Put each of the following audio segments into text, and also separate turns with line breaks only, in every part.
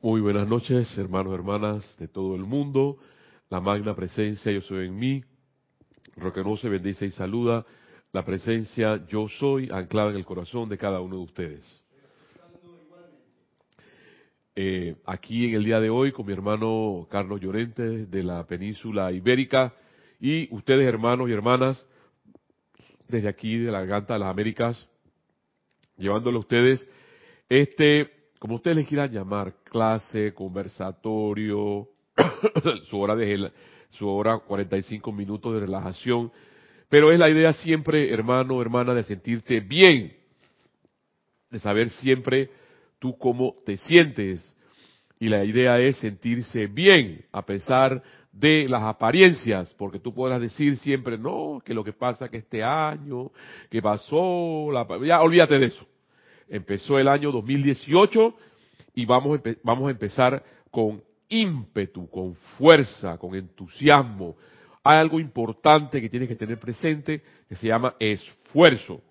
Muy buenas noches, hermanos y hermanas de todo el mundo. La magna presencia yo soy en mí. Reconoce, bendice y saluda la presencia yo soy anclada en el corazón de cada uno de ustedes. Eh, aquí en el día de hoy con mi hermano Carlos Llorente de la península ibérica y ustedes hermanos y hermanas desde aquí de la garganta de las Américas, llevándole a ustedes este como ustedes les quieran llamar, clase, conversatorio, su hora de su hora 45 minutos de relajación, pero es la idea siempre, hermano, hermana, de sentirte bien, de saber siempre tú cómo te sientes. Y la idea es sentirse bien a pesar de las apariencias, porque tú podrás decir siempre, no, que lo que pasa que este año, que pasó, la, ya olvídate de eso. Empezó el año 2018 y vamos, vamos a empezar con ímpetu, con fuerza, con entusiasmo. Hay algo importante que tienes que tener presente que se llama esfuerzo.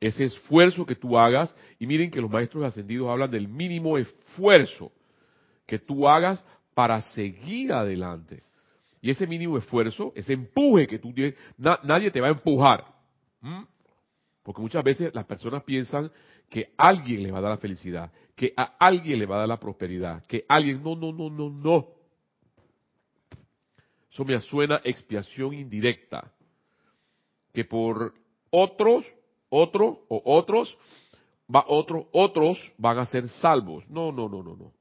Ese esfuerzo que tú hagas, y miren que los maestros ascendidos hablan del mínimo esfuerzo que tú hagas para seguir adelante. Y ese mínimo esfuerzo, ese empuje que tú tienes, nadie te va a empujar. Porque muchas veces las personas piensan que alguien le va a dar la felicidad, que a alguien le va a dar la prosperidad, que alguien, no, no, no, no, no. Eso me suena expiación indirecta. Que por otros, otro o otros, va, otros, otros van a ser salvos. No, no, no, no, no.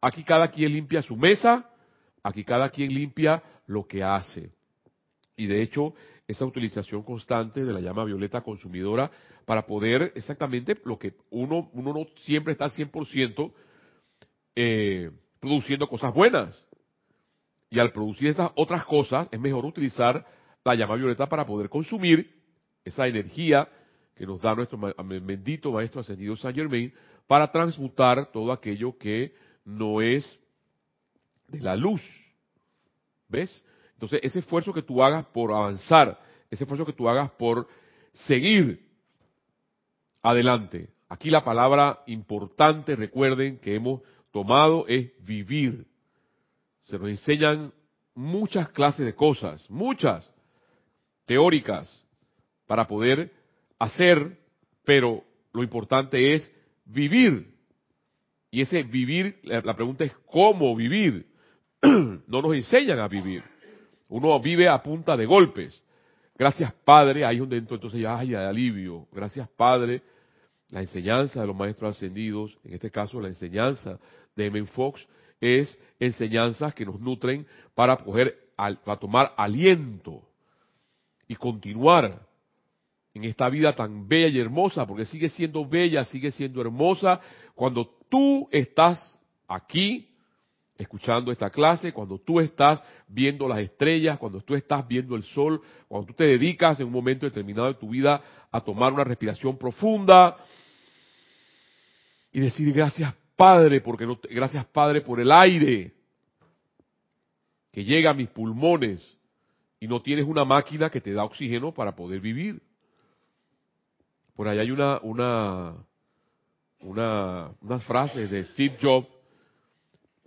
Aquí cada quien limpia su mesa, aquí cada quien limpia lo que hace. Y de hecho, esa utilización constante de la llama violeta consumidora para poder exactamente lo que uno, uno no siempre está 100% eh, produciendo cosas buenas. Y al producir esas otras cosas, es mejor utilizar la llama violeta para poder consumir esa energía que nos da nuestro bendito Maestro Ascendido Saint Germain para transmutar todo aquello que no es de la luz. ¿Ves? Entonces, ese esfuerzo que tú hagas por avanzar, ese esfuerzo que tú hagas por seguir adelante. Aquí la palabra importante, recuerden, que hemos tomado es vivir. Se nos enseñan muchas clases de cosas, muchas teóricas, para poder hacer, pero lo importante es vivir. Y ese vivir, la pregunta es cómo vivir. no nos enseñan a vivir. Uno vive a punta de golpes. Gracias Padre, ahí donde entonces ya hay alivio. Gracias Padre, la enseñanza de los maestros ascendidos, en este caso la enseñanza de M. Fox, es enseñanzas que nos nutren para coger, para tomar aliento y continuar en esta vida tan bella y hermosa, porque sigue siendo bella, sigue siendo hermosa cuando tú estás aquí escuchando esta clase, cuando tú estás viendo las estrellas, cuando tú estás viendo el sol, cuando tú te dedicas en un momento determinado de tu vida a tomar una respiración profunda y decir gracias Padre, porque no, gracias Padre por el aire que llega a mis pulmones y no tienes una máquina que te da oxígeno para poder vivir. Por ahí hay una, una, una, unas frases de Steve Jobs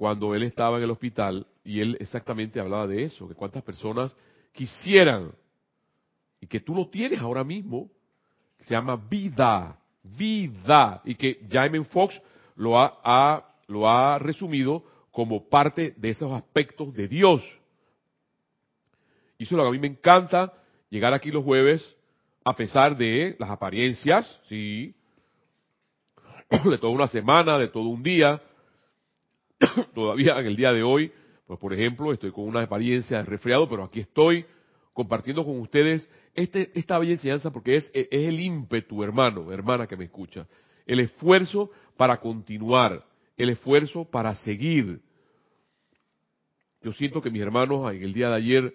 cuando él estaba en el hospital y él exactamente hablaba de eso, que cuántas personas quisieran y que tú lo tienes ahora mismo, se llama vida, vida, y que Jaime Fox lo ha, lo ha resumido como parte de esos aspectos de Dios. Y eso es lo que a mí me encanta, llegar aquí los jueves, a pesar de las apariencias, sí, de toda una semana, de todo un día, todavía en el día de hoy, pues por ejemplo, estoy con una apariencia de resfriado, pero aquí estoy compartiendo con ustedes este, esta bella enseñanza porque es, es el ímpetu, hermano, hermana que me escucha, el esfuerzo para continuar, el esfuerzo para seguir. Yo siento que mis hermanos en el día de ayer,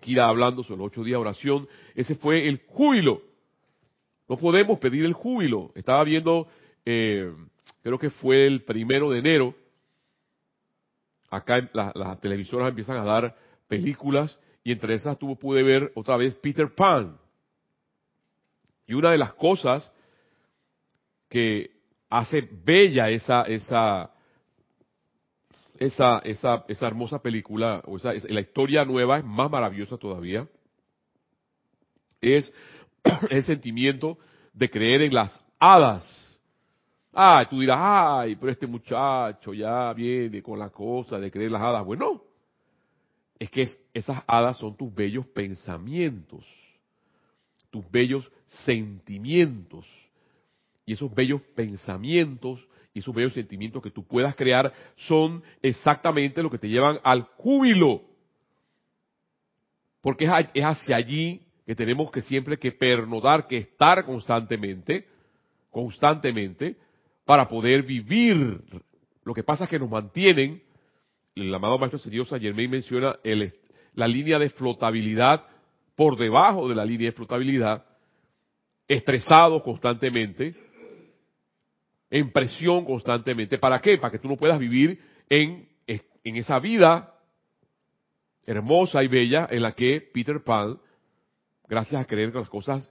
Kira hablando sobre los ocho días de oración, ese fue el júbilo. No podemos pedir el júbilo. Estaba viendo eh, creo que fue el primero de enero, acá las televisoras empiezan a dar películas y entre esas tuvo, pude ver otra vez Peter Pan. Y una de las cosas que hace bella esa, esa, esa, esa, esa hermosa película, o esa, la historia nueva es más maravillosa todavía, es el sentimiento de creer en las hadas. Ay, tú dirás, ay, pero este muchacho ya viene con la cosa de creer las hadas. Bueno, es que esas hadas son tus bellos pensamientos, tus bellos sentimientos. Y esos bellos pensamientos y esos bellos sentimientos que tú puedas crear son exactamente lo que te llevan al júbilo. Porque es hacia allí que tenemos que siempre que pernodar, que estar constantemente, constantemente, para poder vivir. Lo que pasa es que nos mantienen, el amado Maestro Señor San Germain menciona la línea de flotabilidad por debajo de la línea de flotabilidad, estresados constantemente, en presión constantemente. ¿Para qué? Para que tú no puedas vivir en, en esa vida hermosa y bella en la que Peter Pan, gracias a creer que las cosas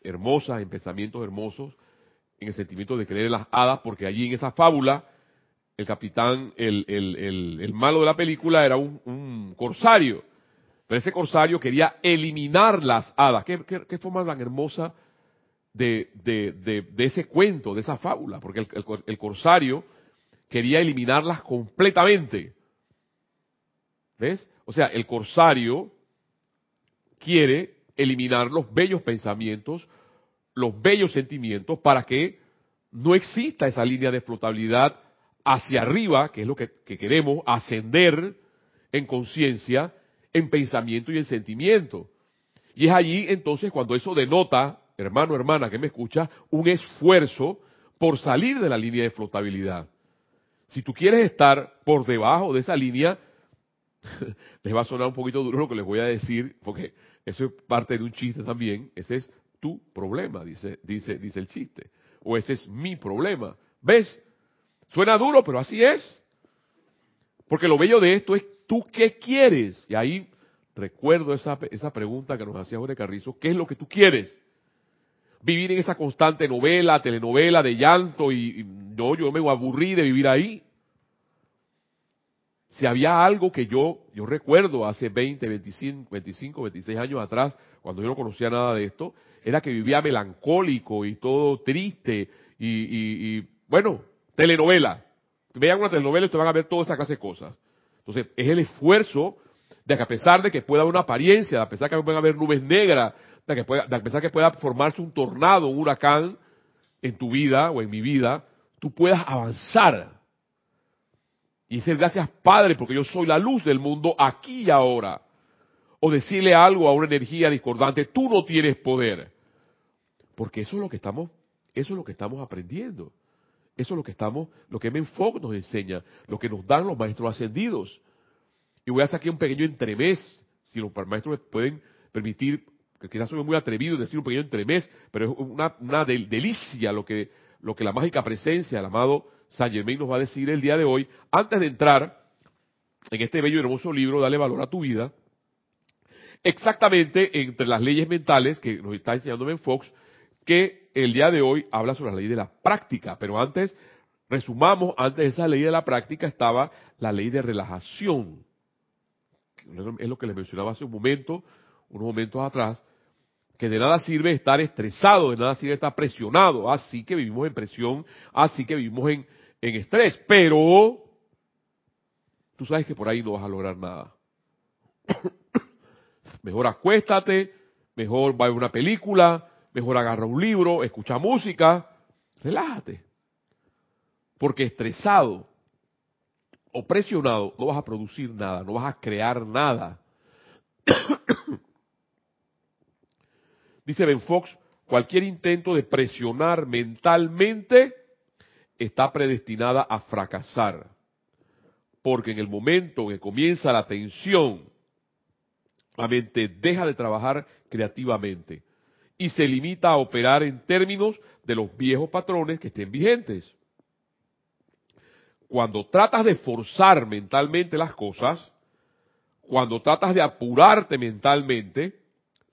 hermosas, en pensamientos hermosos, en el sentimiento de creer en las hadas, porque allí en esa fábula, el capitán, el, el, el, malo de la película era un, corsario, pero ese corsario quería eliminar las hadas. ¿Qué, qué forma tan hermosa de, de, de, ese cuento, de esa fábula, porque el, corsario quería eliminarlas completamente. ¿Ves? O sea, el corsario quiere eliminar los bellos pensamientos, los bellos sentimientos, para que no exista esa línea de flotabilidad hacia arriba, que es lo que, que queremos, ascender en conciencia, en pensamiento y en sentimiento. Y es allí entonces cuando eso denota hermano, hermana que me escucha, un esfuerzo por salir de la línea de flotabilidad. Si tú quieres estar por debajo de esa línea, les va a sonar un poquito duro lo que les voy a decir, porque eso es parte de un chiste también. Ese es tu problema, dice, dice, dice el chiste. O ese es mi problema. ¿Ves? Suena duro, pero así es. Porque lo bello de esto es tú qué quieres. Y ahí recuerdo esa, esa pregunta que nos hacía Jorge Carrizo, ¿qué es lo que tú quieres? vivir en esa constante novela, telenovela de llanto y, no, yo me aburrí de vivir ahí. Si había algo que yo, yo recuerdo hace 20, 25, 25, 26 años atrás, cuando yo no conocía nada de esto, era que vivía melancólico y todo triste y, y, bueno, telenovela. Vean una telenovela y te van a ver toda esa clase de cosas. Entonces, es el esfuerzo de que a pesar de que pueda haber una apariencia, a pesar de que pueda haber nubes negras, de que pueda, de pesar que pueda formarse un tornado, un huracán en tu vida o en mi vida, tú puedas avanzar. Y decir gracias Padre porque yo soy la luz del mundo aquí y ahora. O decirle algo a una energía discordante, tú no tienes poder. Porque eso es lo que estamos, eso es lo que estamos aprendiendo. Eso es lo que estamos, lo que Menfoc nos enseña, lo que nos dan los maestros ascendidos. Y voy a hacer aquí un pequeño entremés, si los maestros me pueden permitir que quizás soy muy atrevido en decir un pequeño entremés, pero es una, una delicia lo que, lo que la mágica presencia del amado San Germain nos va a decir el día de hoy, antes de entrar en este bello y hermoso libro, Dale valor a tu vida, exactamente entre las leyes mentales que nos está enseñando Ben Fox, que el día de hoy habla sobre la ley de la práctica, pero antes, resumamos, antes de esa ley de la práctica estaba la ley de relajación, es lo que les mencionaba hace un momento, unos momentos atrás, que de nada sirve estar estresado, de nada sirve estar presionado, así que vivimos en presión, así que vivimos en, en estrés, pero tú sabes que por ahí no vas a lograr nada. mejor acuéstate, mejor va a una película, mejor agarra un libro, escucha música, relájate. Porque estresado o presionado no vas a producir nada, no vas a crear nada. Dice Ben Fox, cualquier intento de presionar mentalmente está predestinada a fracasar. Porque en el momento en que comienza la tensión, la mente deja de trabajar creativamente y se limita a operar en términos de los viejos patrones que estén vigentes. Cuando tratas de forzar mentalmente las cosas, cuando tratas de apurarte mentalmente,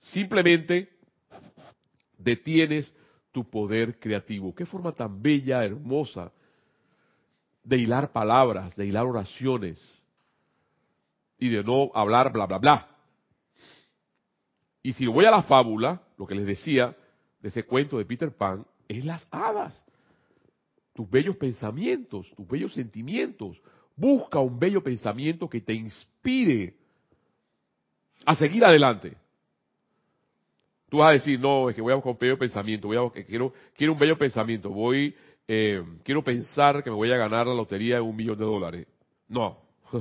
simplemente detienes tu poder creativo. Qué forma tan bella, hermosa de hilar palabras, de hilar oraciones y de no hablar bla, bla, bla. Y si voy a la fábula, lo que les decía de ese cuento de Peter Pan, es las hadas. Tus bellos pensamientos, tus bellos sentimientos. Busca un bello pensamiento que te inspire a seguir adelante. Tú vas a decir, no, es que voy a buscar un bello pensamiento, voy a, quiero, quiero un bello pensamiento, voy, eh, quiero pensar que me voy a ganar la lotería de un millón de dólares. No.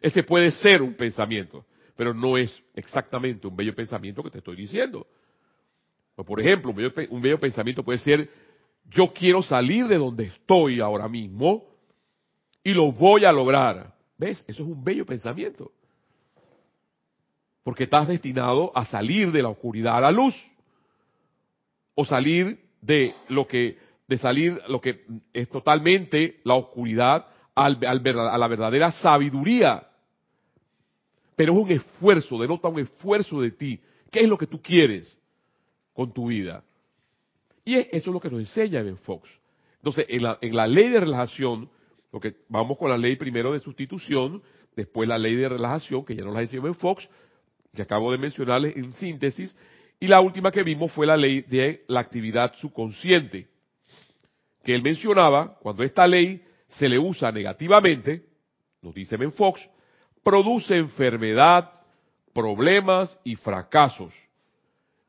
Ese puede ser un pensamiento, pero no es exactamente un bello pensamiento que te estoy diciendo. O por ejemplo, un bello, pensamiento puede ser, yo quiero salir de donde estoy ahora mismo y lo voy a lograr. ¿Ves? Eso es un bello pensamiento. Porque estás destinado a salir de la oscuridad a la luz. O salir de lo que, de salir lo que es totalmente la oscuridad al, a la verdadera sabiduría. Pero es un esfuerzo, denota un esfuerzo de ti. ¿Qué es lo que tú quieres? con tu vida. Y eso es lo que nos enseña Ben Fox. Entonces, en la, en la ley de relajación, porque vamos con la ley primero de sustitución, después la ley de relajación, que ya nos la enseñó Ben Fox, que acabo de mencionarles en síntesis, y la última que vimos fue la ley de la actividad subconsciente, que él mencionaba, cuando esta ley se le usa negativamente, nos dice Ben Fox, produce enfermedad, problemas y fracasos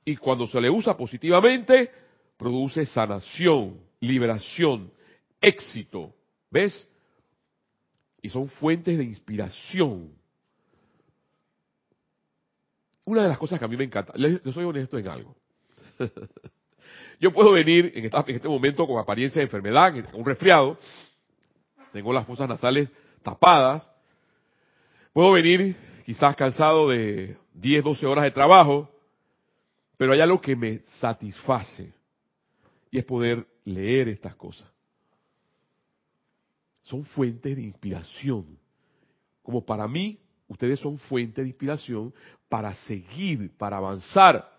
y cuando se le usa positivamente, produce sanación, liberación, éxito. ¿Ves? Y son fuentes de inspiración. Una de las cosas que a mí me encanta, yo soy honesto en algo. yo puedo venir en, en este momento con apariencia de enfermedad, un resfriado, tengo las fosas nasales tapadas, puedo venir quizás cansado de 10, 12 horas de trabajo, pero hay algo que me satisface y es poder leer estas cosas. Son fuentes de inspiración. Como para mí, ustedes son fuentes de inspiración para seguir, para avanzar.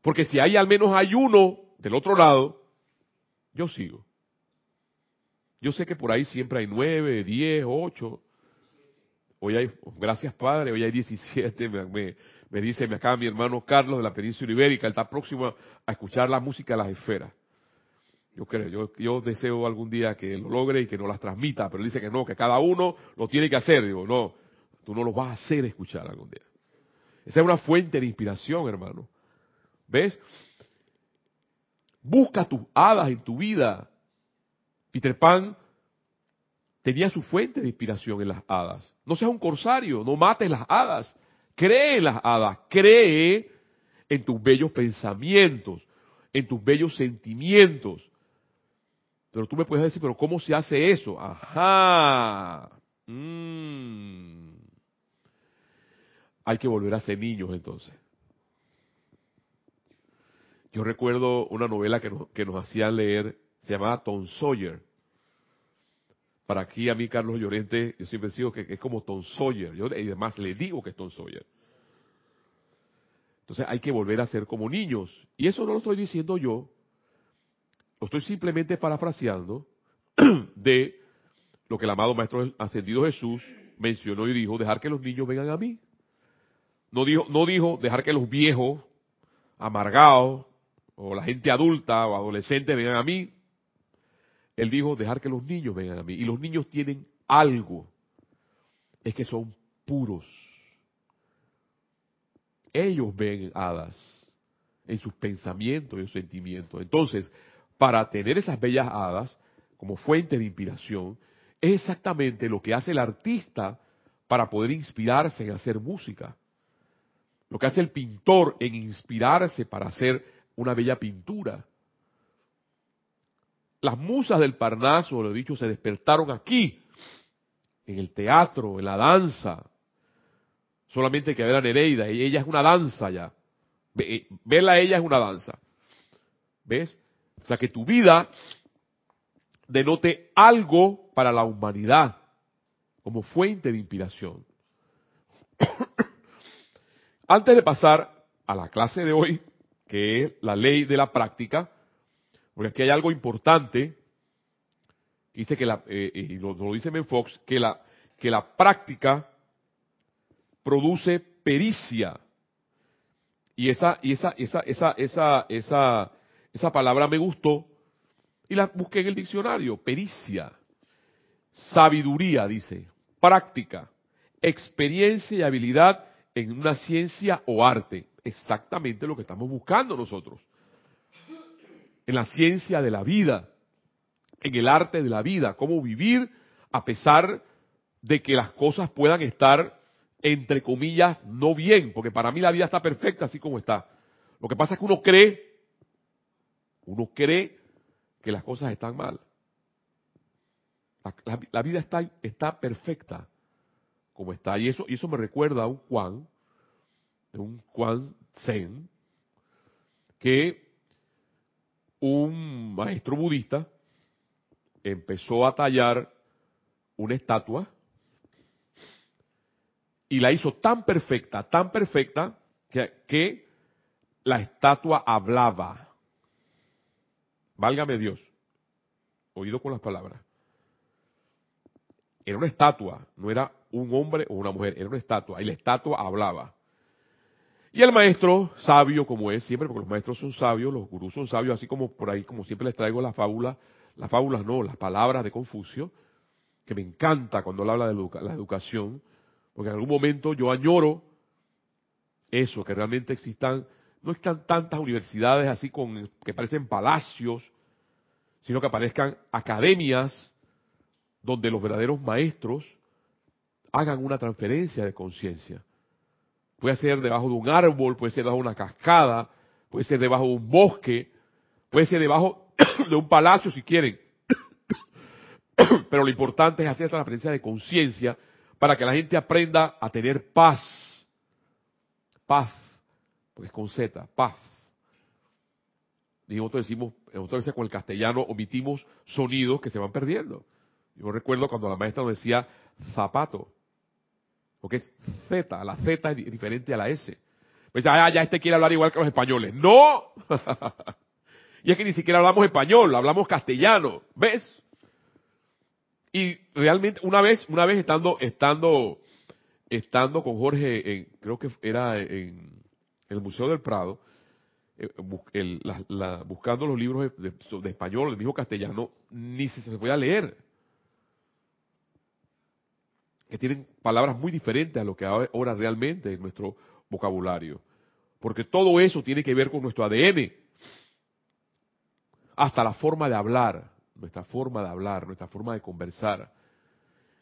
Porque si hay al menos hay uno del otro lado, yo sigo. Yo sé que por ahí siempre hay nueve, diez, ocho. Hoy hay, gracias Padre, hoy hay diecisiete, me, me dice, me acaba mi hermano Carlos de la península ibérica, él está próximo a escuchar la música de las esferas. Yo creo, yo, deseo algún día que lo logre y que nos las transmita, pero él dice que no, que cada uno lo tiene que hacer. Digo, no, tú no lo vas a hacer escuchar algún día. Esa es una fuente de inspiración, hermano. ¿Ves? Busca tus hadas en tu vida. Peter Pan tenía su fuente de inspiración en las hadas. No seas un corsario, no mates las hadas. Cree en las hadas, cree en tus bellos pensamientos, en tus bellos sentimientos. Pero tú me puedes decir, pero ¿cómo se hace eso? Ajá. Mm. Hay que volver a ser niños entonces. Yo recuerdo una novela que nos, hacían leer, se llamaba Tom Sawyer para aquí a mí, Carlos Llorente, yo siempre digo que, es como Tom Sawyer. Yo, y además le digo que es Tom Sawyer. Entonces hay que volver a ser como niños. Y eso no lo estoy diciendo yo. Estoy simplemente parafraseando de lo que el amado Maestro Ascendido Jesús mencionó y dijo, dejar que los niños vengan a mí. No dijo, no dijo dejar que los viejos, amargados, o la gente adulta o adolescente vengan a mí. Él dijo, dejar que los niños vengan a mí. Y los niños tienen algo. Es que son puros. Ellos ven hadas en sus pensamientos y sus sentimientos. Entonces, para tener esas bellas hadas como fuente de inspiración, es exactamente lo que hace el artista para poder inspirarse en hacer música. Lo que hace el pintor en inspirarse para hacer una bella pintura. Las musas del Parnaso, lo he dicho, se despertaron aquí, en el teatro, en la danza. Solamente que ver a Nereida, ella es una danza ya. Eh, verla a ella es una danza. ¿Ves? O sea, que tu vida denote algo para la humanidad como fuente de inspiración. Antes de pasar a la clase de hoy, que es la ley de la práctica, porque aquí hay algo importante dice que la, eh, y lo, lo dice Menfox, que la, que la práctica produce pericia. Y esa, y esa, esa, esa, esa, esa, esa palabra me gustó y la busqué en el diccionario. Pericia. Sabiduría, dice. Práctica. Experiencia y habilidad en una ciencia o arte. Exactamente lo que estamos buscando nosotros. En la ciencia de la vida. En el arte de la vida. Cómo vivir a pesar de que las cosas puedan estar entre comillas, no bien, porque para mí la vida está perfecta así como está. Lo que pasa es que uno cree, uno cree que las cosas están mal. La, vida está, perfecta como está. Y eso, y eso me recuerda a un Juan, un Juan Zen, que un maestro budista empezó a tallar una estatua y la hizo tan perfecta, tan perfecta, que, la estatua hablaba. Válgame Dios. Oído con las palabras. Era una estatua, no era un hombre o una mujer, era una estatua, y la estatua hablaba. Y el maestro, sabio como es siempre, porque los maestros son sabios, los gurús son sabios, así como por ahí, como siempre les traigo la fábula, las fábulas no, las palabras de Confucio, que me encanta cuando él habla de la educación, porque en algún momento yo añoro eso, que realmente existan, no están tantas universidades así con, que parecen palacios, sino que aparezcan academias donde los verdaderos maestros hagan una transferencia de conciencia. Puede ser debajo de un árbol, puede ser debajo de una cascada, puede ser debajo de un bosque, puede ser debajo de un palacio si quieren. Pero lo importante es hacer esta transferencia de conciencia para que la gente aprenda a tener paz. Paz, porque es con Z, paz. Y nosotros decimos, nosotros con el castellano omitimos sonidos que se van perdiendo. Yo recuerdo cuando la maestra nos decía zapato, porque es Z, la Z es diferente a la S. Pues ah, ya este quiere hablar igual que los españoles. ¡No! y es que ni siquiera hablamos español, hablamos castellano. ¿Ves? Y realmente, una vez, una vez estando, estando, estando con Jorge, en, creo que era en, el Museo del Prado, eh, buscando los libros de, español, el mismo castellano, ni se, se podía leer. Que tienen palabras muy diferentes a lo que ahora realmente es nuestro vocabulario. Porque todo eso tiene que ver con nuestro ADN. Hasta la forma de hablar nuestra forma de hablar, nuestra forma de conversar.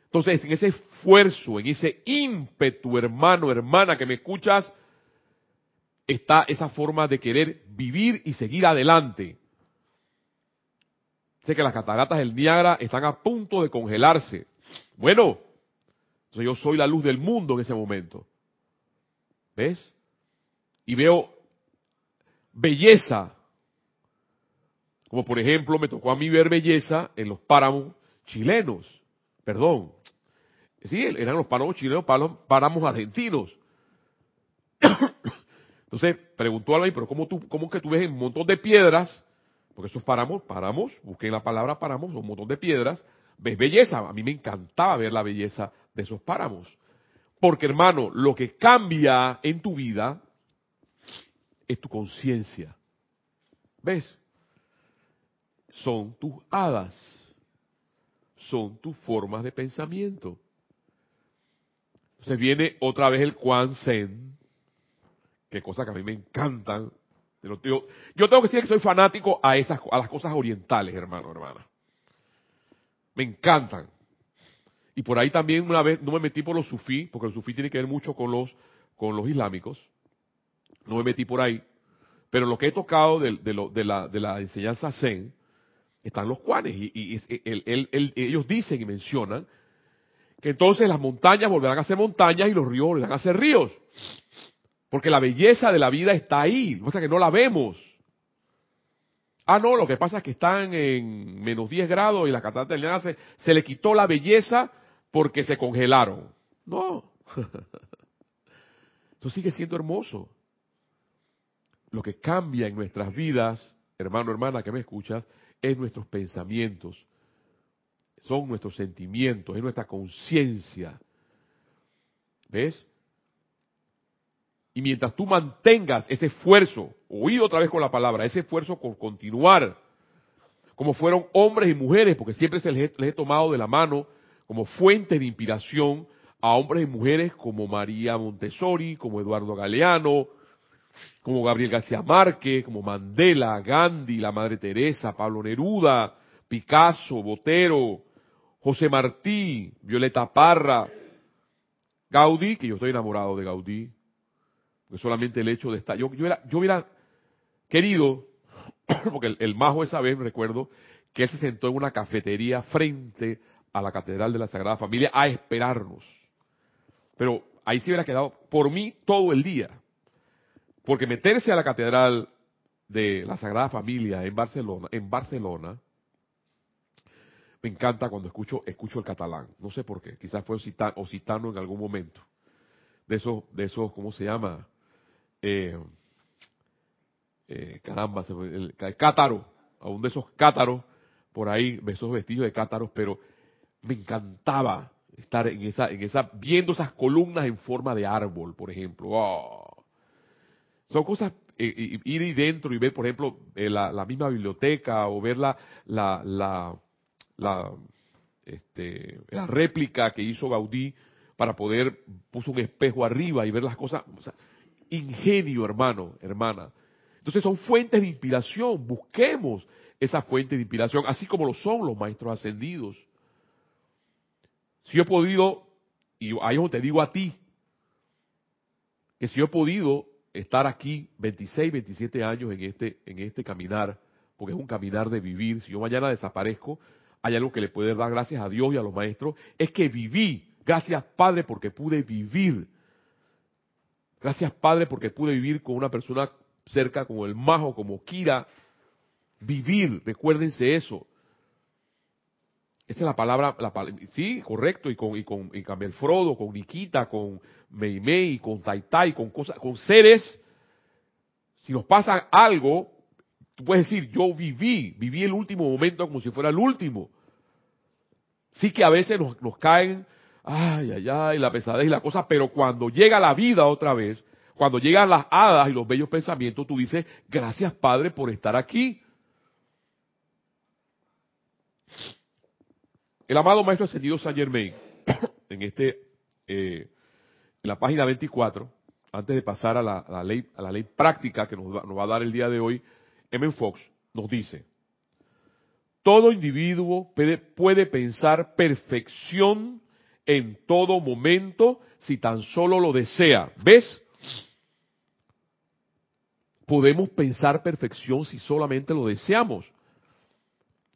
Entonces, en ese esfuerzo, en ese ímpetu, hermano, hermana, que me escuchas, está esa forma de querer vivir y seguir adelante. Sé que las cataratas del Niágara están a punto de congelarse. Bueno, yo soy la luz del mundo en ese momento. ¿Ves? Y veo belleza como por ejemplo, me tocó a mí ver belleza en los páramos chilenos. Perdón. Sí, eran los páramos chilenos, páramos argentinos. Entonces, preguntó a mí, pero ¿cómo, tú, ¿cómo que tú ves un montón de piedras? Porque esos páramos, paramos, busqué la palabra paramos, un montón de piedras. ¿Ves belleza? A mí me encantaba ver la belleza de esos páramos. Porque, hermano, lo que cambia en tu vida es tu conciencia. ¿Ves? son tus hadas, son tus formas de pensamiento. Entonces viene otra vez el Quan Zen, que cosas que a mí me encantan. Yo, tengo que decir que soy fanático a esas a las cosas orientales, hermano, hermana. Me encantan. Y por ahí también una vez no me metí por los sufí, porque el sufí tiene que ver mucho con los con los islámicos. No me metí por ahí. Pero lo que he tocado de, de, la, de la enseñanza zen, están los cuanes. Y, ellos dicen y mencionan que entonces las montañas volverán a ser montañas y los ríos volverán a ser ríos. Porque la belleza de la vida está ahí, o sea que no la vemos. Ah, no, lo que pasa es que están en menos 10 grados y la cataratas del Niágara se, se le quitó la belleza porque se congelaron. No. Eso sigue siendo hermoso. Lo que cambia en nuestras vidas, hermano, hermana, que me escuchas, es nuestros pensamientos. son nuestros sentimientos, es nuestra conciencia. ¿Ves? Y mientras tú mantengas ese esfuerzo, oído otra vez con la palabra, ese esfuerzo por continuar, como fueron hombres y mujeres, porque siempre se les, he tomado de la mano como fuente de inspiración a hombres y mujeres como María Montessori, como Eduardo Galeano, como Gabriel García Márquez, como Mandela, Gandhi, la Madre Teresa, Pablo Neruda, Picasso, Botero, José Martí, Violeta Parra, Gaudí, que yo estoy enamorado de Gaudí, solamente el hecho de estar, yo, yo, yo hubiera querido, porque el, el majo esa vez recuerdo, que él se sentó en una cafetería frente a la Catedral de la Sagrada Familia a esperarnos. Pero ahí se hubiera quedado por mí todo el día. Porque meterse a la Catedral de la Sagrada Familia en Barcelona, en Barcelona, me encanta cuando escucho, escucho el catalán. No sé por qué. Quizás fue occitano en algún momento. De esos, de esos, ¿cómo se llama? Eh, eh, caramba, el, el, cátaro. Aún de esos cátaros, por ahí, esos vestidos de cátaros, pero me encantaba estar en esa, en esa, viendo esas columnas en forma de árbol, por ejemplo. Oh. Son cosas, eh, ir ahí dentro y ver, por ejemplo, eh, la, misma biblioteca o ver la, la, la, la, este, la réplica que hizo Gaudí para poder, puso un espejo arriba y ver las cosas. Ingenio, hermano, hermana. Entonces son fuentes de inspiración. Busquemos esa fuente de inspiración, así como lo son los maestros ascendidos. Si he podido, y ahí te digo a ti, que si he podido estar aquí 26, 27 años en este, en este caminar, porque es un caminar de vivir, si yo mañana desaparezco, hay algo que le puede dar gracias a Dios y a los maestros, es que viví. Gracias Padre porque pude vivir. Gracias Padre porque pude vivir con una persona cerca como el Majo, como Kira. Vivir, recuérdense eso. Esa es la palabra, la, sí, correcto, y con, y con, y Frodo, con Nikita, con Meimei, con Taitai, con cosas, con seres, si nos pasa algo, tú puedes decir, yo viví, viví el último momento como si fuera el último. Sí que a veces nos, nos caen, ay, ay, ay, la pesadez y la cosa, pero cuando llega la vida otra vez, cuando llegan las hadas y los bellos pensamientos, tú dices, gracias Padre por estar aquí. El amado Maestro Ascendido Saint Germain, en este, eh, en la página 24, antes de pasar a la, ley, a la ley práctica que nos va, a dar el día de hoy, M. Fox nos dice, todo individuo puede, puede pensar perfección en todo momento si tan solo lo desea. ¿Ves? Podemos pensar perfección si solamente lo deseamos.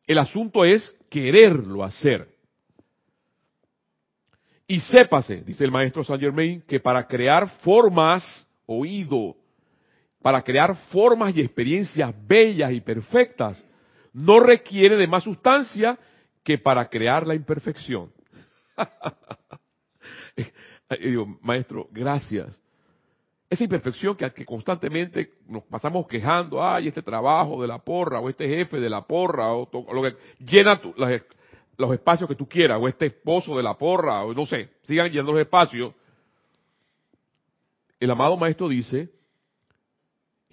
El asunto es quererlo hacer. Y sépase, dice el maestro Saint Germain, que para crear formas, oído, para crear formas y experiencias bellas y perfectas, no requiere de más sustancia que para crear la imperfección. digo, maestro, gracias esa imperfección que, constantemente nos pasamos quejando, ay, este trabajo de la porra, o este jefe de la porra, o, lo que llena los, espacios que tú quieras, o este esposo de la porra, o no sé, sigan llenando los espacios. El amado maestro dice,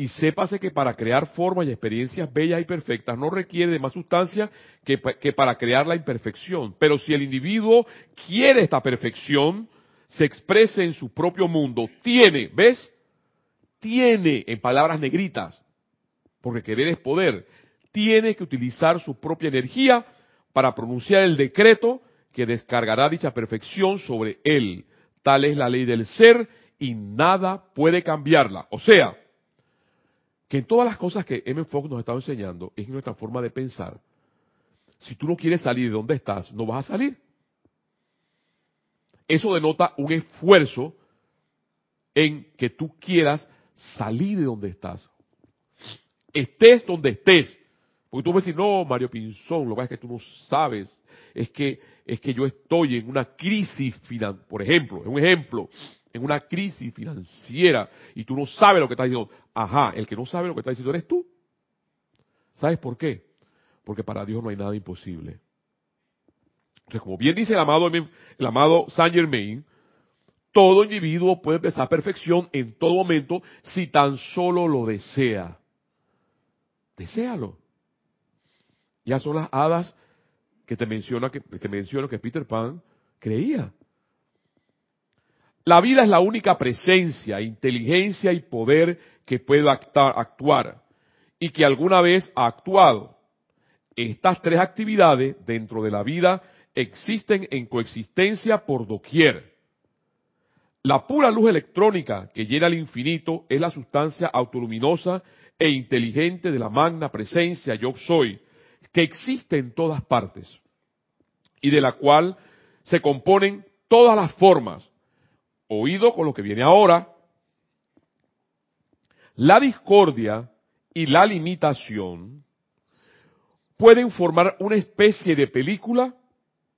y sépase que para crear formas y experiencias bellas y perfectas no requiere de más sustancia que, que para crear la imperfección. Pero si el individuo quiere esta perfección, se exprese en su propio mundo, tiene, ¿ves? Tiene, en palabras negritas, porque querer es poder, tiene que utilizar su propia energía para pronunciar el decreto que descargará dicha perfección sobre él. Tal es la ley del ser y nada puede cambiarla. O sea, que en todas las cosas que M. Fox nos estado enseñando es nuestra forma de pensar. Si tú no quieres salir de donde estás, no vas a salir eso denota un esfuerzo en que tú quieras salir de donde estás. Estés donde estés. Porque tú me decir, no, Mario Pinzón, lo que es que tú no sabes, es que, es que yo estoy en una crisis financiera, por ejemplo, es un ejemplo, en una crisis financiera y tú no sabes lo que estás diciendo. Ajá, el que no sabe lo que está diciendo eres tú. ¿Sabes por qué? Porque para Dios no hay nada imposible. Entonces, como bien dice el amado, el amado Saint Germain, todo individuo puede empezar perfección en todo momento si tan solo lo desea. Desealo. Ya son las hadas que te menciona que te menciono que Peter Pan creía. La vida es la única presencia, inteligencia y poder que puede actuar y que alguna vez ha actuado. Estas tres actividades dentro de la vida existen en coexistencia por doquier. La pura luz electrónica que llena el infinito es la sustancia autoluminosa e inteligente de la magna presencia yo soy, que existe en todas partes y de la cual se componen todas las formas, oído con lo que viene ahora, la discordia y la limitación pueden formar una especie de película,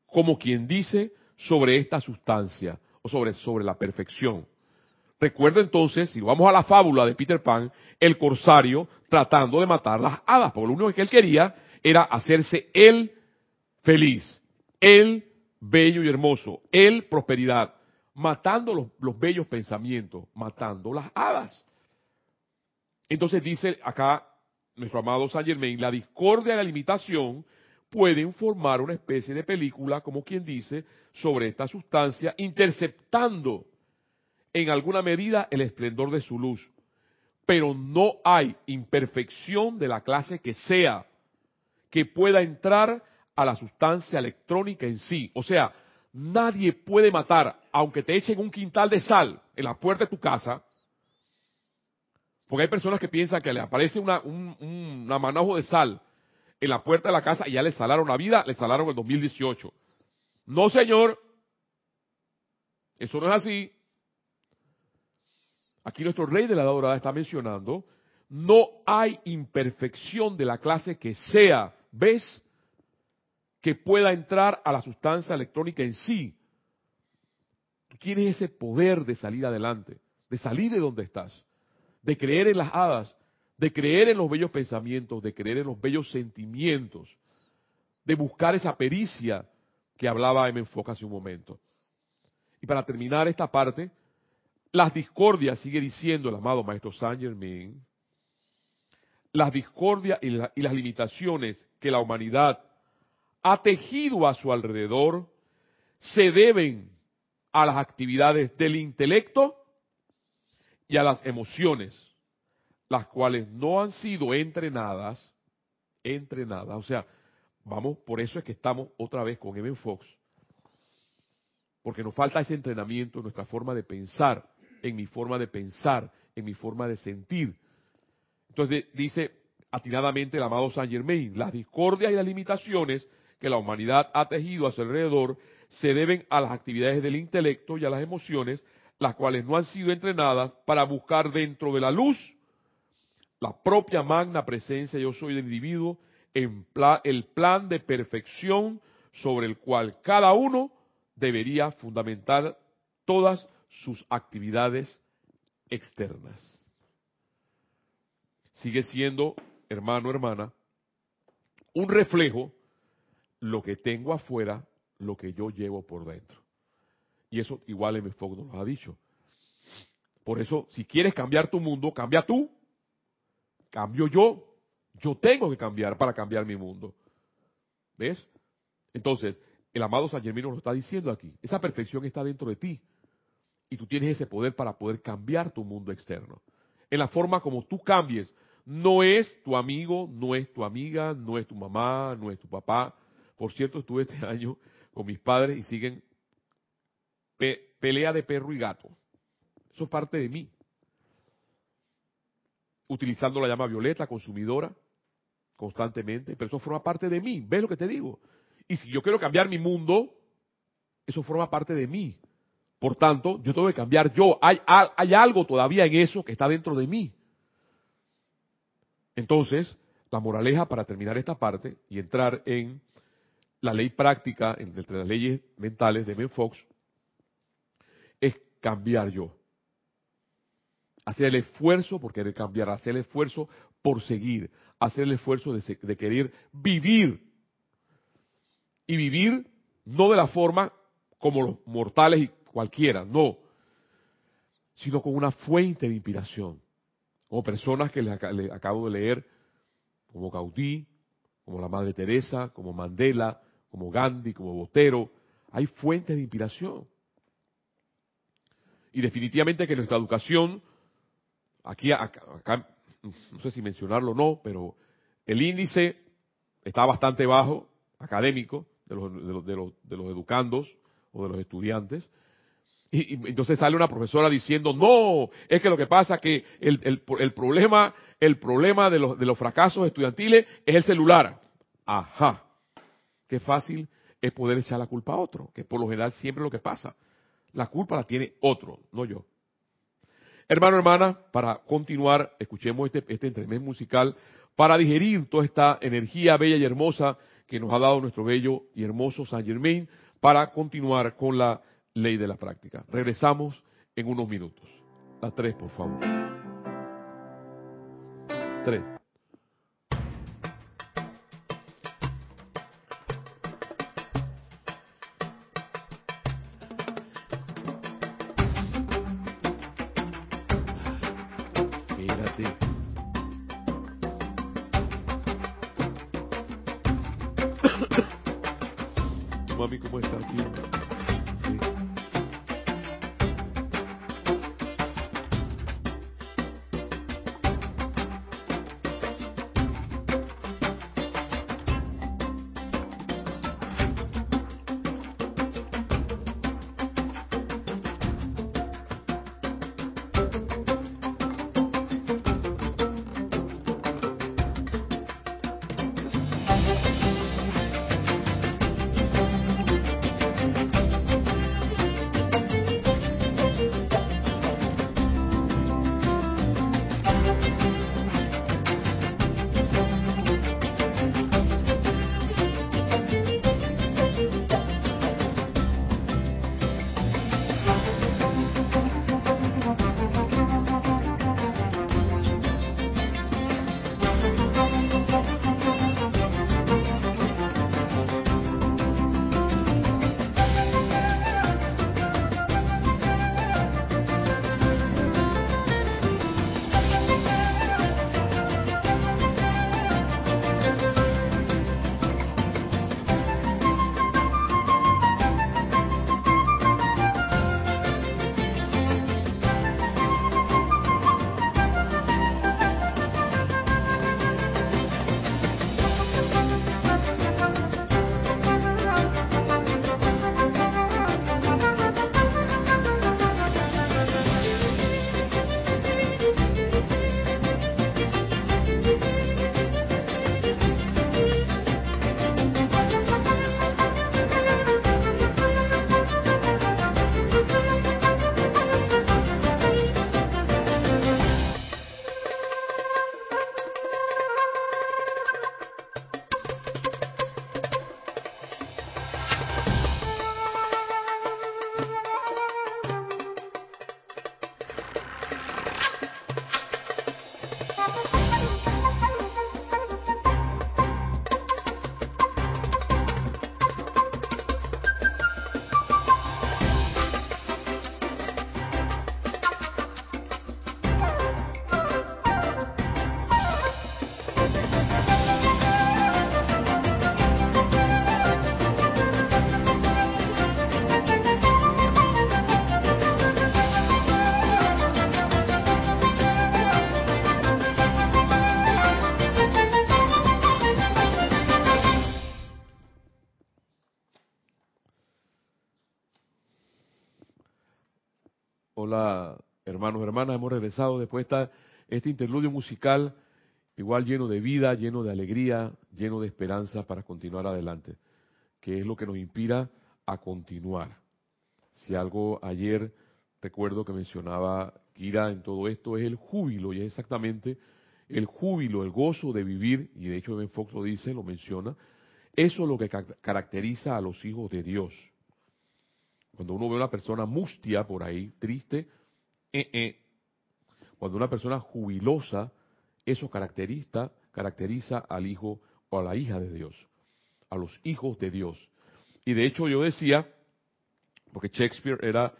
como quien dice, sobre esta sustancia o sobre, sobre la perfección. Recuerda entonces, si vamos a la fábula de Peter Pan, el corsario tratando de matar las hadas, porque lo único que él quería era hacerse él feliz, él bello y hermoso, él prosperidad, matando los, los bellos pensamientos, matando las hadas. Entonces dice acá nuestro amado Saint Germain, la discordia y la limitación pueden formar una especie de película, como quien dice, sobre esta sustancia, interceptando en alguna medida el esplendor de su luz. Pero no hay imperfección de la clase que sea que pueda entrar a la sustancia electrónica en sí. O sea, nadie puede matar, aunque te echen un quintal de sal en la puerta de tu casa, porque hay personas que piensan que le aparece una, un manojo de sal en la puerta de la casa y ya le salaron la vida, le salaron el 2018. No, señor. Eso no es así. Aquí nuestro rey de la dorada está mencionando, no hay imperfección de la clase que sea, ¿ves? Que pueda entrar a la sustancia electrónica en sí. Tú tienes ese poder de salir adelante, de salir de donde estás, de creer en las hadas, de creer en los bellos pensamientos, de creer en los bellos sentimientos, de buscar esa pericia que hablaba M. Enfoque hace un momento. Y para terminar esta parte, las discordias, sigue diciendo el amado Maestro Saint Germain, las discordias y, y las limitaciones que la humanidad ha tejido a su alrededor se deben a las actividades del intelecto y a las emociones las cuales no han sido entrenadas, entrenadas, o sea, vamos, por eso es que estamos otra vez con Evan Fox, porque nos falta ese entrenamiento en nuestra forma de pensar, en mi forma de pensar, en mi forma de sentir. Entonces dice atinadamente el amado Saint Germain, las discordias y las limitaciones que la humanidad ha tejido a su alrededor se deben a las actividades del intelecto y a las emociones, las cuales no han sido entrenadas para buscar dentro de la luz la propia magna presencia yo soy del individuo, en el plan de perfección sobre el cual cada uno debería fundamentar todas sus actividades externas. Sigue siendo, hermano, hermana, un reflejo lo que tengo afuera, lo que yo llevo por dentro. Y eso igual M. Fogg nos lo ha dicho. Por eso, si quieres cambiar tu mundo, cambia tú. Cambio yo. Yo tengo que cambiar para cambiar mi mundo. ¿Ves? Entonces, el amado San Germino lo está diciendo aquí. Esa perfección está dentro de ti. Y tú tienes ese poder para poder cambiar tu mundo externo. En la forma como tú cambies. No es tu amigo, no es tu amiga, no es tu mamá, no es tu papá. Por cierto, estuve este año con mis padres y siguen pelea de perro y gato. Eso es parte de mí utilizando la llama violeta consumidora constantemente, pero eso forma parte de mí, ¿ves lo que te digo? Y si yo quiero cambiar mi mundo, eso forma parte de mí. Por tanto, yo tengo que cambiar yo. Hay, hay algo todavía en eso que está dentro de mí. Entonces, la moraleja para terminar esta parte y entrar en la ley práctica entre las leyes mentales de Ben Fox es cambiar yo hacer el esfuerzo por querer cambiar, hacer el esfuerzo por seguir, hacer el esfuerzo de, querer vivir. Y vivir No de la forma como los mortales y cualquiera, no, sino con una fuente de inspiración. Como personas que les, acabo de leer, como Gaudí, como la Madre Teresa, como Mandela, como Gandhi, como Botero, hay fuentes de inspiración. Y definitivamente que nuestra educación, aquí, no sé si mencionarlo o no, pero el índice está bastante bajo, académico, de los, de los, de los, educandos o de los estudiantes. Y, entonces sale una profesora diciendo, no, es que lo que pasa que el, el, el problema, el problema de los, de los fracasos estudiantiles es el celular. Ajá. Qué fácil es poder echar la culpa a otro, que por lo general siempre es lo que pasa. La culpa la tiene otro, no yo. Hermano, hermana, para continuar, escuchemos este, este entremés musical para digerir toda esta energía bella y hermosa que nos ha dado nuestro bello y hermoso Saint Germain para continuar con la ley de la práctica. Regresamos en unos minutos. Las tres, por favor. Tres. Hermanos, hermanas, hemos regresado después de este interludio musical, igual lleno de vida, lleno de alegría, lleno de esperanza para continuar adelante, que es lo que nos inspira a continuar. Si algo ayer recuerdo que mencionaba Kira en todo esto es el júbilo, y es exactamente el júbilo, el gozo de vivir, y de hecho Ben Fox lo dice, lo menciona, eso es lo que caracteriza a los hijos de Dios. Cuando uno ve a una persona mustia por ahí, triste, eh, eh. Cuando una persona jubilosa, eso caracteriza, caracteriza al hijo o a la hija de Dios, a los hijos de Dios. Y de hecho yo decía, porque Shakespeare era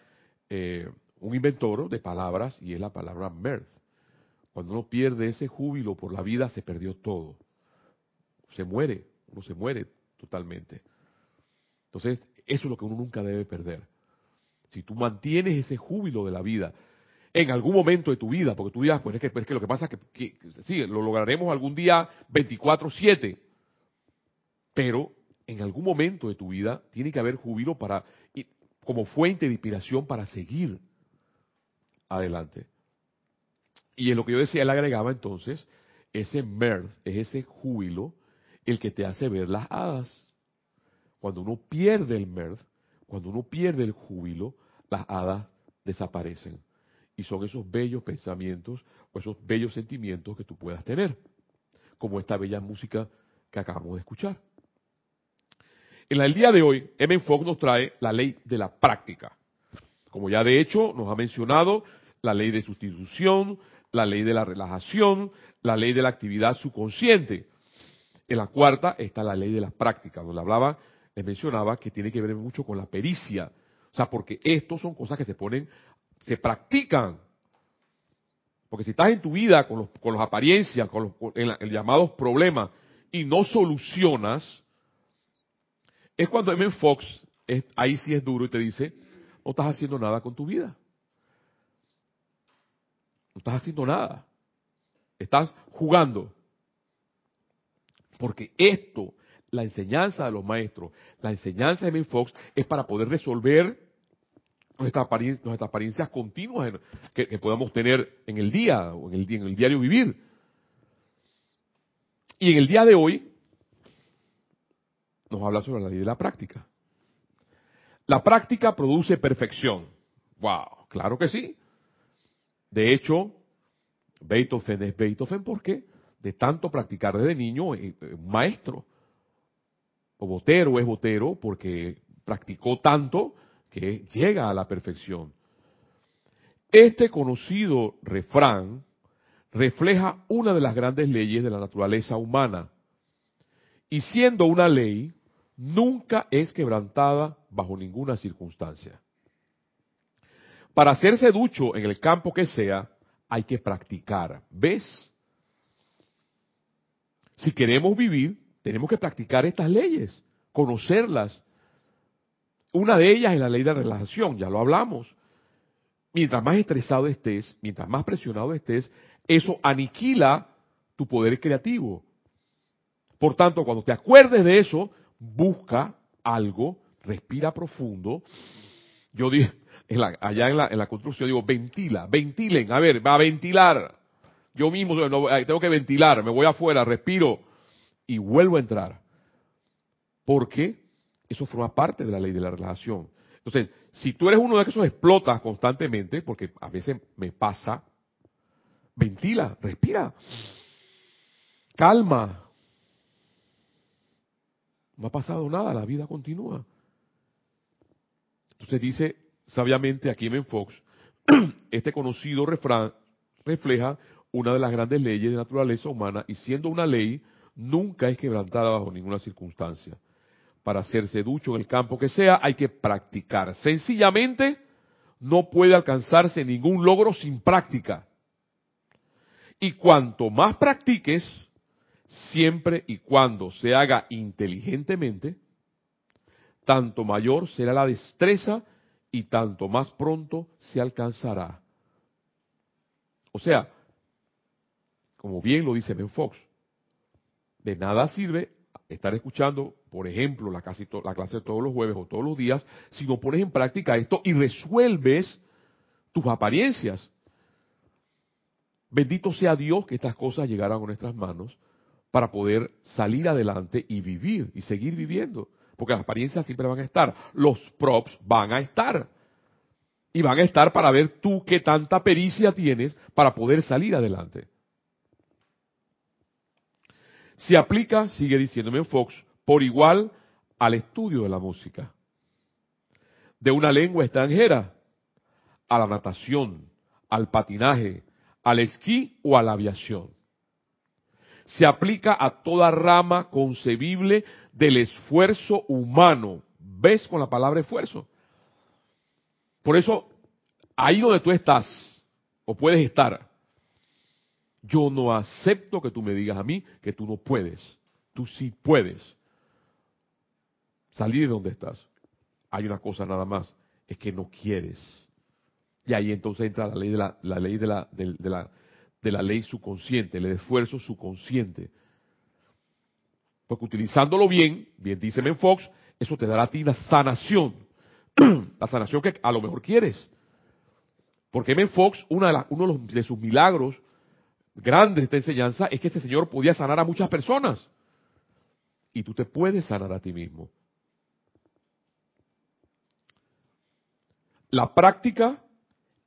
eh, un inventor de palabras y es la palabra mirth. Cuando uno pierde ese júbilo por la vida, se perdió todo. Se muere, uno se muere totalmente. Entonces, eso es lo que uno nunca debe perder. Si tú mantienes ese júbilo de la vida, en algún momento de tu vida, porque tú digas, pues es que, pues que lo que pasa es que, sí, lo lograremos algún día 24/7, pero en algún momento de tu vida tiene que haber júbilo para, como fuente de inspiración para seguir adelante. Y en lo que yo decía, él agregaba entonces, ese mirth, es ese júbilo, el que te hace ver las hadas. Cuando uno pierde el mirth, cuando uno pierde el júbilo, las hadas desaparecen. Y son esos bellos pensamientos o esos bellos sentimientos que tú puedas tener, como esta bella música que acabamos de escuchar. En el día de hoy, M. Fox nos trae la ley de la práctica. Como ya de hecho nos ha mencionado, la ley de sustitución, la ley de la relajación, la ley de la actividad subconsciente. En la cuarta está la ley de la práctica, donde hablaba, les mencionaba que tiene que ver mucho con la pericia. O sea, porque estos son cosas que se ponen, se practican. Porque si estás en tu vida con, los, con las apariencias, con los llamados problemas, y no solucionas, es cuando M. Fox, ahí sí es duro y te dice, no estás haciendo nada con tu vida. No estás haciendo nada. Estás jugando. Porque esto, la enseñanza de los maestros, la enseñanza de M. Fox, es para poder resolver nuestras apariencias, nuestras apariencias continuas que, podamos tener en el día o en el, en el diario vivir. Y en el día de hoy, nos habla sobre la ley de la práctica. La práctica produce perfección. Wow, claro que sí. De hecho, Beethoven es Beethoven porque de tanto practicar desde niño es maestro. O Botero es Botero porque practicó tanto que llega a la perfección. Este conocido refrán refleja una de las grandes leyes de la naturaleza humana. Y siendo una ley, nunca es quebrantada bajo ninguna circunstancia. Para hacerse ducho en el campo que sea, hay que practicar. ¿Ves? Si queremos vivir, tenemos que practicar estas leyes, conocerlas. Una de ellas es la ley de relajación, ya lo hablamos. Mientras más estresado estés, mientras más presionado estés, eso aniquila tu poder creativo. Por tanto, cuando te acuerdes de eso, busca algo, respira profundo. Yo dije, allá en la, construcción digo, ventila, ventilen, a ver, va a ventilar. Yo mismo tengo que ventilar, me voy afuera, respiro y vuelvo a entrar. Porque eso forma parte de la ley de la relajación. Entonces, si tú eres uno de esos explotas constantemente, porque a veces me pasa, ventila, respira, calma, no ha pasado nada, la vida continúa. Entonces dice sabiamente aquí en Fox, este conocido refrán refleja una de las grandes leyes de naturaleza humana y siendo una ley, nunca es quebrantada bajo ninguna circunstancia. Para hacerse ducho en el campo que sea, hay que practicar. Sencillamente, no puede alcanzarse ningún logro sin práctica. Y cuanto más practiques, siempre y cuando se haga inteligentemente, tanto mayor será la destreza y tanto más pronto se alcanzará. O sea, como bien lo dice Ben Fox, de nada sirve estar escuchando, por ejemplo, la, casi la clase de todos los jueves o todos los días, si no pones en práctica esto y resuelves tus apariencias. Bendito sea Dios que estas cosas llegaran a nuestras manos para poder salir adelante y vivir y seguir viviendo. Porque las apariencias siempre van a estar. Los props van a estar. Y van a estar para ver tú qué tanta pericia tienes para poder salir adelante. Se aplica, sigue diciéndome Fox, por igual al estudio de la música, de una lengua extranjera, a la natación, al patinaje, al esquí o a la aviación se aplica a toda rama concebible del esfuerzo humano. ves con la palabra esfuerzo. Por eso, ahí donde tú estás, o puedes estar, yo no acepto que tú me digas a mí que tú no puedes. Tú sí puedes salir de donde estás. Hay una cosa nada más, es que no quieres. Y ahí entonces entra la ley de la, ley de la, de, la, de la ley subconsciente, el esfuerzo subconsciente. Porque utilizándolo bien, bien dice Fox, eso te dará a ti la sanación. la sanación que a lo mejor quieres. Porque Men Fox, una de uno de, sus milagros grandes de esta enseñanza es que ese señor podía sanar a muchas personas. Y tú te puedes sanar a ti mismo. La práctica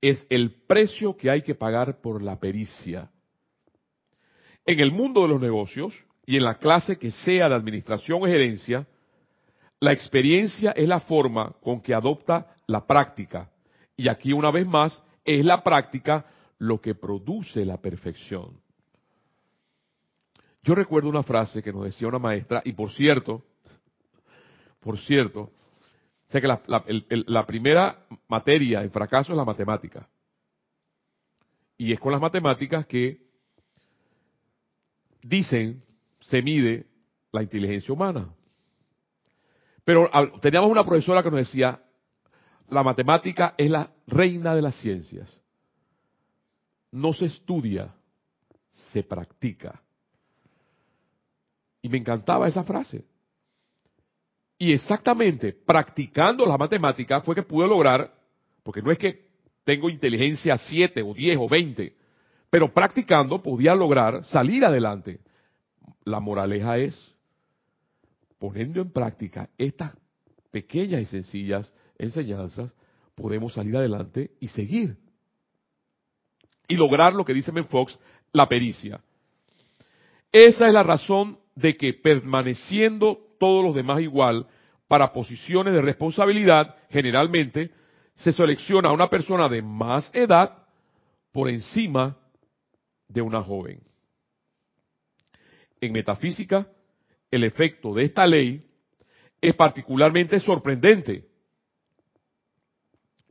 es el precio que hay que pagar por la pericia. En el mundo de los negocios y en la clase que sea de administración o gerencia, la experiencia es la forma con que adopta la práctica. Y aquí una vez más, es la práctica lo que produce la perfección. Yo recuerdo una frase que nos decía una maestra, y por cierto, por cierto, sé que la, primera materia en fracaso es la matemática. Y es con las matemáticas que dicen, se mide la inteligencia humana. Pero teníamos una profesora que nos decía, la matemática es la reina de las ciencias. No se estudia, se practica. Y me encantaba esa frase. Y exactamente, practicando la matemática fue que pude lograr, porque no es que tengo inteligencia 7 o 10 o 20, pero practicando podía lograr salir adelante. La moraleja es, poniendo en práctica estas pequeñas y sencillas enseñanzas, podemos salir adelante y seguir. Y lograr lo que dice Fox, la pericia. Esa es la razón de que permaneciendo todos los demás igual, para posiciones de responsabilidad, generalmente se selecciona a una persona de más edad por encima de una joven. En metafísica, el efecto de esta ley es particularmente sorprendente.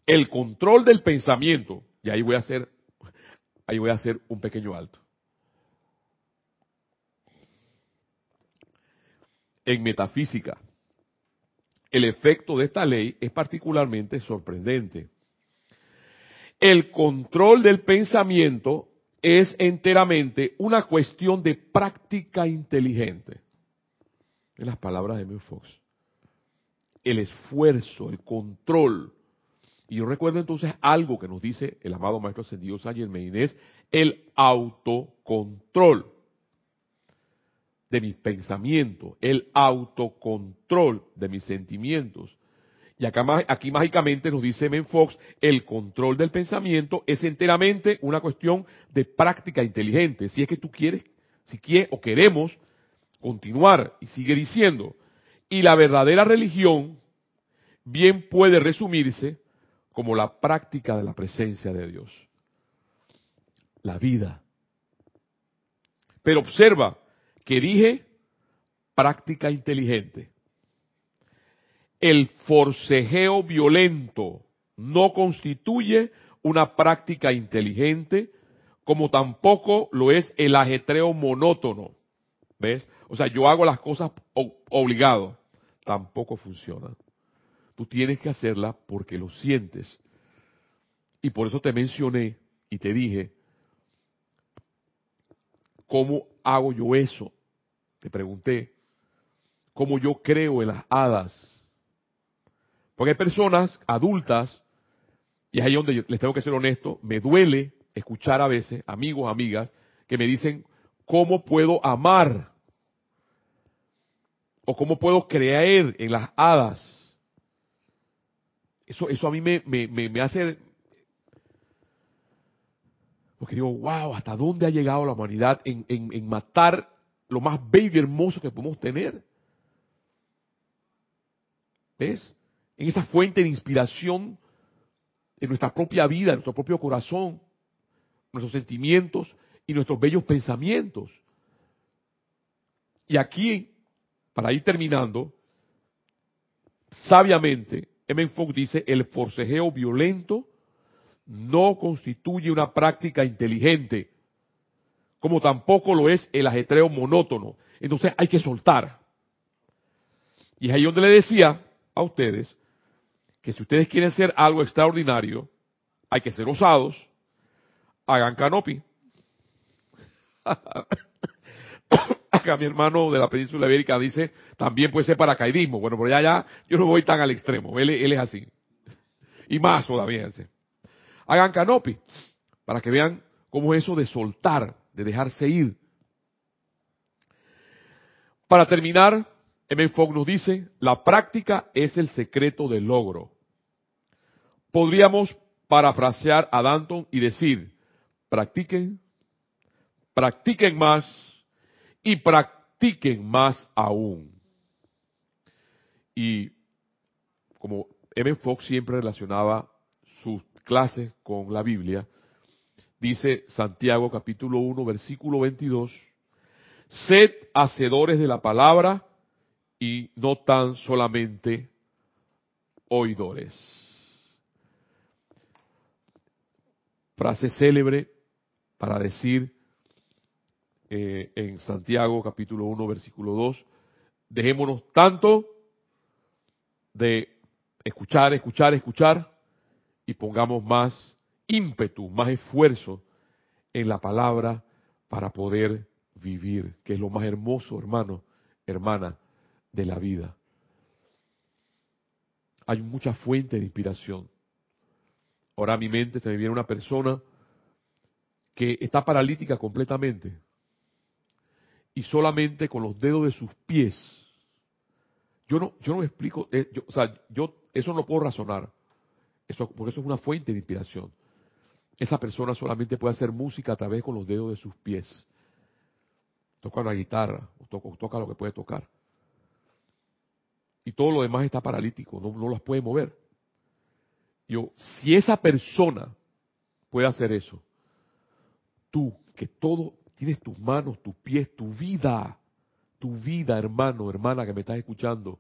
El control del pensamiento, y ahí voy a hacer, ahí voy a hacer un pequeño alto. En metafísica, el efecto de esta ley es particularmente sorprendente. El control del pensamiento es enteramente una cuestión de práctica inteligente. En las palabras de Mil Fox el esfuerzo, el control. Y yo recuerdo entonces algo que nos dice el amado Maestro Ascendido San Germain, es el autocontrol de mis pensamientos, el autocontrol de mis sentimientos. Y acá, aquí mágicamente nos dice Men Fox, el control del pensamiento es enteramente una cuestión de práctica inteligente. Si es que tú quieres, si quieres o queremos continuar, y sigue diciendo, y la verdadera religión bien puede resumirse como la práctica de la presencia de Dios. La vida. Pero observa que dije práctica inteligente. El forcejeo violento no constituye una práctica inteligente, como tampoco lo es el ajetreo monótono. ¿Ves? O sea, yo hago las cosas obligado. Tampoco funciona. Tú tienes que hacerla porque lo sientes. Y por eso te mencioné y te dije, ¿cómo hago yo eso? Te pregunté, ¿cómo yo creo en las hadas? Porque hay personas adultas, y es ahí donde yo les tengo que ser honesto, me duele escuchar a veces amigos, amigas, que me dicen, ¿cómo puedo amar? ¿O cómo puedo creer en las hadas? Eso, eso a mí me, me, hace... Porque digo, wow, ¿hasta dónde ha llegado la humanidad en, en matar lo más bello y hermoso que podemos tener? ¿Ves? En esa fuente de inspiración en nuestra propia vida, en nuestro propio corazón, nuestros sentimientos y nuestros bellos pensamientos. Y aquí para ir terminando, sabiamente, M. Fox dice, el forcejeo violento no constituye una práctica inteligente, como tampoco lo es el ajetreo monótono. Entonces hay que soltar. Y es ahí donde le decía a ustedes que si ustedes quieren ser algo extraordinario, hay que ser osados, hagan canopy. Mi hermano de la península ibérica dice, también puede ser paracaidismo. Bueno, pero ya, ya, yo no voy tan al extremo, él, es así. Y más todavía. Hagan canopy, para que vean cómo es eso de soltar, de dejarse ir. Para terminar, M. Fogg nos dice, la práctica es el secreto del logro. Podríamos parafrasear a Danton y decir, practiquen, practiquen más y practiquen más aún. Y como M. Fox siempre relacionaba sus clases con la Biblia, dice Santiago capítulo 1 versículo 22, sed hacedores de la palabra y no tan solamente oidores. Frase célebre para decir eh, en Santiago capítulo 1 versículo 2, dejémonos tanto de escuchar, escuchar, escuchar y pongamos más ímpetu, más esfuerzo en la palabra para poder vivir, que es lo más hermoso, hermano, hermana, de la vida. Hay mucha fuente de inspiración. Ahora a mi mente se me viene una persona que está paralítica completamente y solamente con los dedos de sus pies. Yo no, yo no me explico, eh, o sea, yo eso no puedo razonar, eso, porque eso es una fuente de inspiración. Esa persona solamente puede hacer música a través con los dedos de sus pies. Toca una guitarra, o toca lo que puede tocar y todo lo demás está paralítico, no, no las puede mover. Yo, si esa persona puede hacer eso, tú, que todo, tienes tus manos, tus pies, tu vida, tu vida, hermano, hermana que me estás escuchando,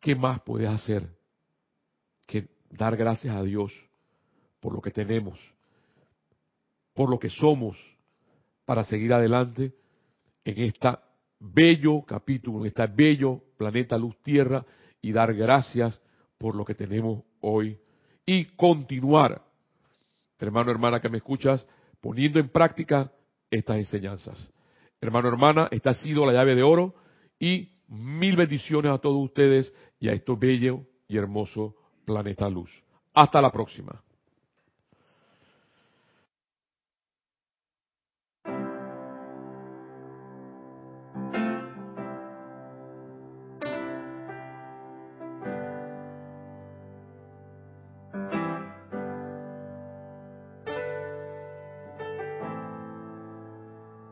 ¿qué más puedes hacer que dar gracias a Dios por lo que tenemos, por lo que somos, para seguir adelante en esta bello capítulo, en este bello planeta Luz Tierra y dar gracias por lo que tenemos hoy y continuar, hermano, hermana que me escuchas, poniendo en práctica estas enseñanzas. Hermano, hermana, esta ha sido la llave de oro y mil bendiciones a todos ustedes y a este bello y hermoso planeta Luz. Hasta la próxima.